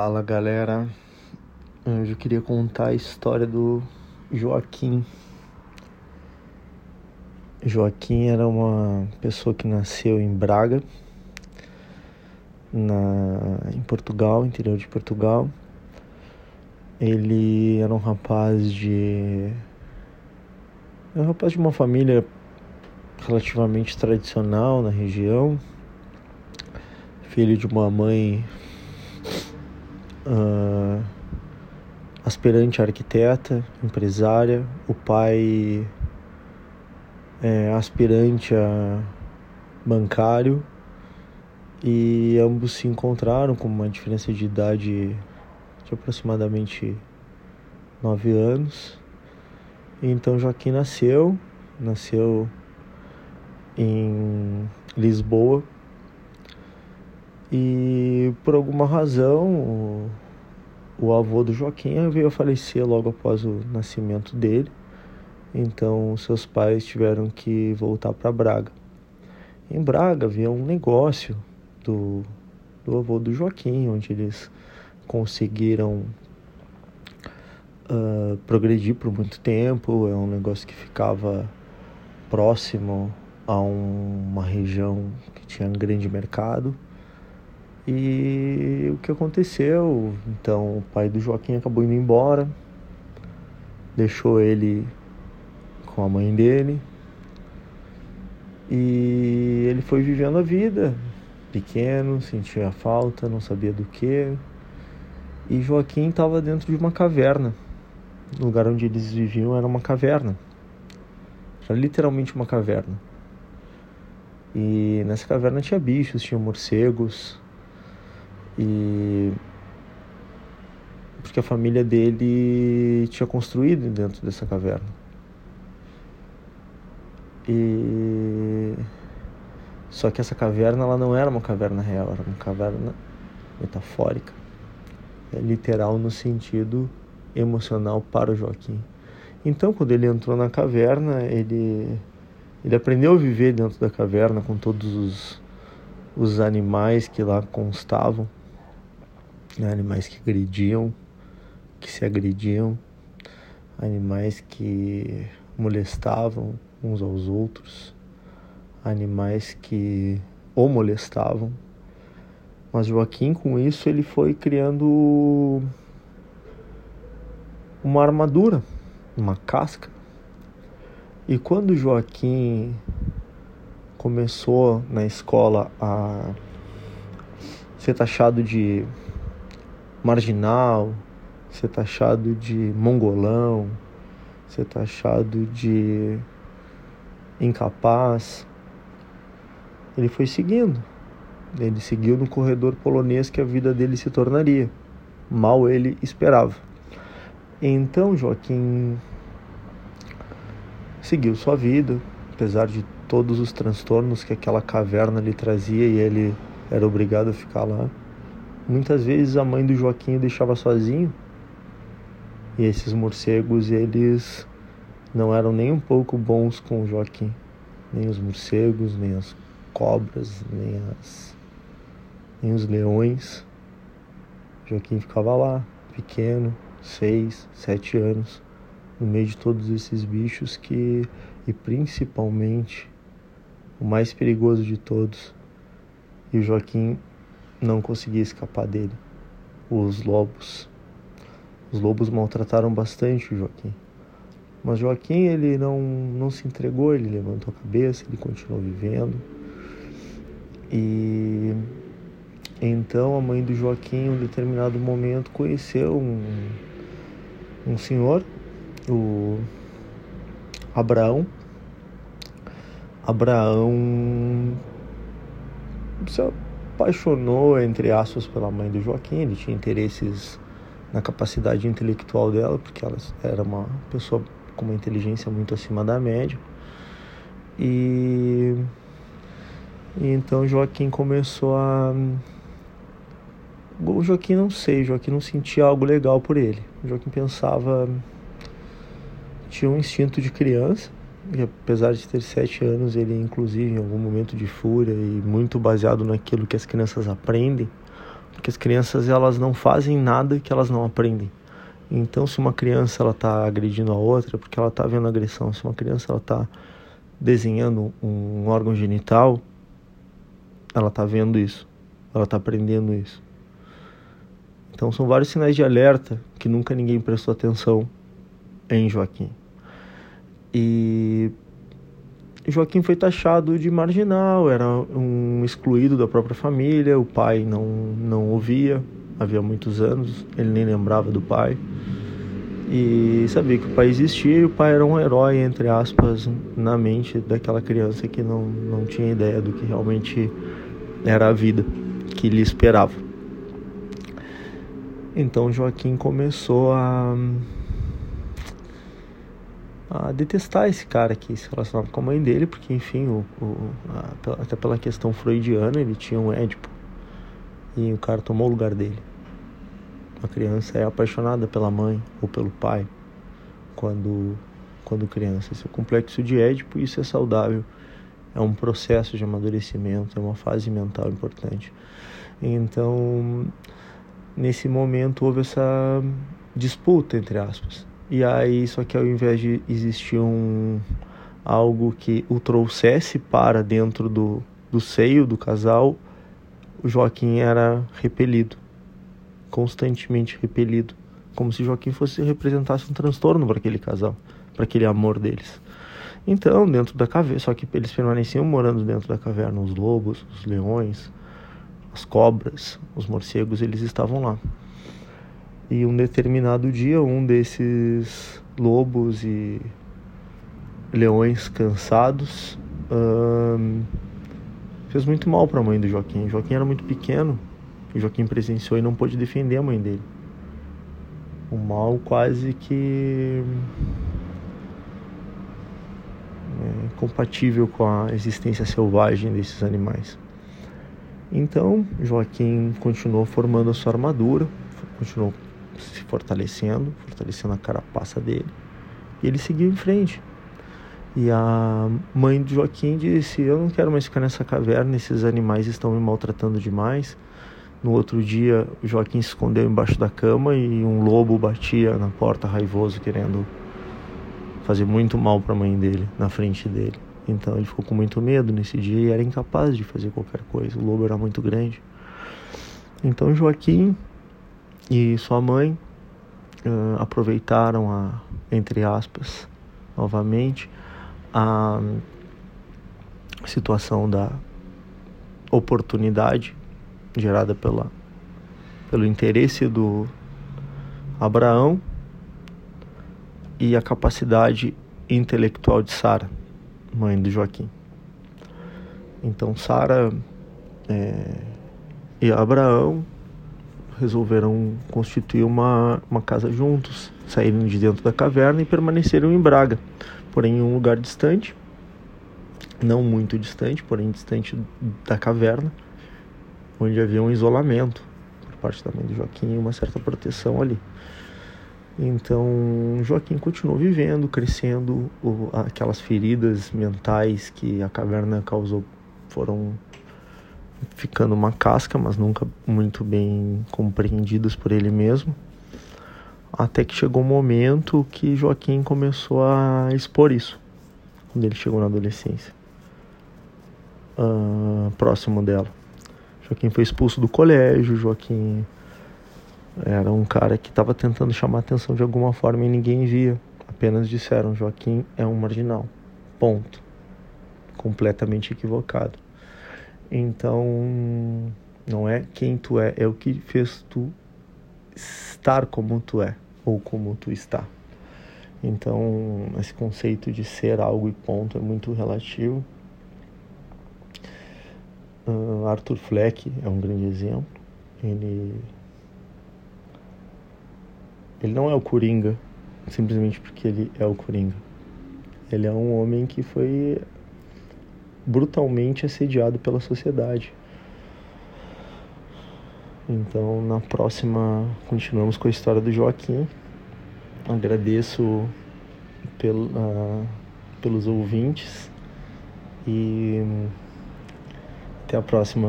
Fala galera, hoje eu queria contar a história do Joaquim. Joaquim era uma pessoa que nasceu em Braga, na, em Portugal, interior de Portugal. Ele era um rapaz de. Era um rapaz de uma família relativamente tradicional na região, filho de uma mãe uh, aspirante arquiteta, empresária, o pai é, aspirante a bancário e ambos se encontraram com uma diferença de idade de aproximadamente nove anos. Então Joaquim nasceu, nasceu em Lisboa e por alguma razão o, avô do Joaquim veio a falecer logo após o nascimento dele. Então seus pais tiveram que voltar para Braga. Em Braga havia um negócio do, do avô do Joaquim, onde eles conseguiram uh, progredir por muito tempo. É um negócio que ficava próximo a um, uma região que tinha um grande mercado. E o que aconteceu? Então, o pai do Joaquim acabou indo embora, deixou ele com a mãe dele. E ele foi vivendo a vida, pequeno, sentia falta, não sabia do que. E Joaquim estava dentro de uma caverna. O lugar onde eles viviam era uma caverna. Era literalmente uma caverna. E nessa caverna tinha bichos, tinha morcegos, e porque a família dele tinha construído dentro dessa caverna. E só que essa caverna ela não era uma caverna real, era uma caverna metafórica. É literal no sentido emocional para o Joaquim. Então, quando ele entrou na caverna, ele ele aprendeu a viver dentro da caverna com todos os, os animais que lá constavam né? animais que agrediam, que se agrediam, animais que molestavam uns aos outros, animais que o molestavam. Mas Joaquim, com isso, ele foi criando uma armadura, uma casca. E quando Joaquim começou na escola a ser taxado de marginal, ser taxado de mongolão, ser taxado de incapaz. Ele foi seguindo. Ele seguiu no corredor polonês que a vida dele se tornaria. Mal ele esperava. Então Joaquim seguiu sua vida, apesar de todos os transtornos que aquela caverna lhe trazia e ele era obrigado a ficar lá. Muitas vezes a mãe do Joaquim o deixava sozinho. E esses morcegos, eles não eram nem um pouco bons com o Joaquim. Nem os morcegos, nem as cobras, nem as nem os leões. Joaquim ficava lá, pequeno, seis, sete anos, no meio de todos esses bichos que, e principalmente, o mais perigoso de todos, e o Joaquim não conseguia escapar dele. Os lobos. Os lobos maltrataram bastante o Joaquim. Mas Joaquim ele não, não se entregou, ele levantou a cabeça, ele continuou vivendo. E então a mãe do Joaquim, em um determinado momento, conheceu um, um senhor, o Abraão. Abraão apaixonou, entre aspas, pela mãe do Joaquim. Ele tinha interesses na capacidade intelectual dela, porque ela era uma pessoa com uma inteligência muito acima da média. E, e então Joaquim começou a. O Joaquim não sei, Joaquim não sentia algo legal por ele. O Joaquim pensava. Tinha um instinto de criança, e apesar de ter sete anos, ele inclusive em algum momento de fúria e muito baseado naquilo que as crianças aprendem Porque as crianças elas não fazem nada que elas não aprendem. Então, se uma criança ela está agredindo a outra, porque ela está vendo agressão. Se uma criança ela está desenhando um órgão genital, ela está vendo isso, ela está aprendendo isso. Então, são vários sinais de alerta que nunca ninguém prestou atenção em Joaquim. E Joaquim foi taxado de marginal, era um excluído da própria família, o pai não, não ouvia, havia muitos anos, ele nem lembrava do pai. E sabia que o pai existia e o pai era um herói, entre aspas, na mente daquela criança que não, não tinha ideia do que realmente era a vida que lhe esperava. Então Joaquim começou a a detestar esse cara que se relacionava com a mãe dele, porque enfim, o, o a, até pela questão freudiana, ele tinha um Édipo e o cara tomou o lugar dele. A criança é apaixonada pela mãe ou pelo pai quando, quando criança. Esse é o complexo de Édipo isso é saudável. É um processo de amadurecimento, é uma fase mental importante. Então, nesse momento houve essa disputa, entre aspas. E aí, só que ao invés de existir um algo que o trouxesse para dentro do, do seio do casal, o Joaquim era repelido constantemente repelido, como se Joaquim fosse representasse um transtorno para aquele casal, para aquele amor deles. Então, dentro da caverna, só que eles permaneciam morando dentro da caverna, os lobos, os leões, as cobras, os morcegos, eles estavam lá. E um determinado dia, um desses lobos e leões cansados hum, fez muito mal para a mãe do Joaquim. Joaquim era muito pequeno que Joaquim presenciou e não pôde defender a mãe dele. O mal quase que é compatível com a existência selvagem desses animais. Então, Joaquim continuou formando a sua armadura, continuou se fortalecendo, fortalecendo a carapaça dele, e ele seguiu em frente. E a mãe de Joaquim disse: Eu não quero mais ficar nessa caverna, esses animais estão me maltratando demais. No outro dia, Joaquim se escondeu embaixo da cama e um lobo batia na porta raivoso, querendo fazer muito mal para a mãe dele, na frente dele. Então ele ficou com muito medo nesse dia e era incapaz de fazer qualquer coisa. O lobo era muito grande. Então Joaquim e sua mãe uh, aproveitaram a, entre aspas, novamente, a situação da oportunidade gerada pela, pelo interesse do Abraão e a capacidade intelectual de Sara, mãe de Joaquim. Então Sara é, e Abraão resolveram constituir uma, uma casa juntos, saíram de dentro da caverna e permaneceram em Braga, porém em um lugar distante, não muito distante, porém distante da caverna onde havia um isolamento por parte também do Joaquim e uma certa proteção ali. Então, Joaquim continuou vivendo, crescendo, aquelas feridas mentais que a caverna causou foram ficando uma casca, mas nunca muito bem compreendidas por ele mesmo. Até que chegou um momento que Joaquim começou a expor isso, quando ele chegou na adolescência, uh, próximo dela. Joaquim foi expulso do colégio, Joaquim era um cara que estava tentando chamar atenção de alguma forma e ninguém via. Apenas disseram: Joaquim é um marginal. Ponto. Completamente equivocado. Então, não é quem tu é, é o que fez tu estar como tu é ou como tu está. Então, esse conceito de ser algo e ponto é muito relativo. Uh, Arthur Fleck é um grande exemplo. Ele ele não é o Coringa simplesmente porque ele é o Coringa. Ele é um homem que foi brutalmente assediado pela sociedade. Então, na próxima, continuamos com a história do Joaquim. Agradeço pel, uh, pelos ouvintes e até a próxima.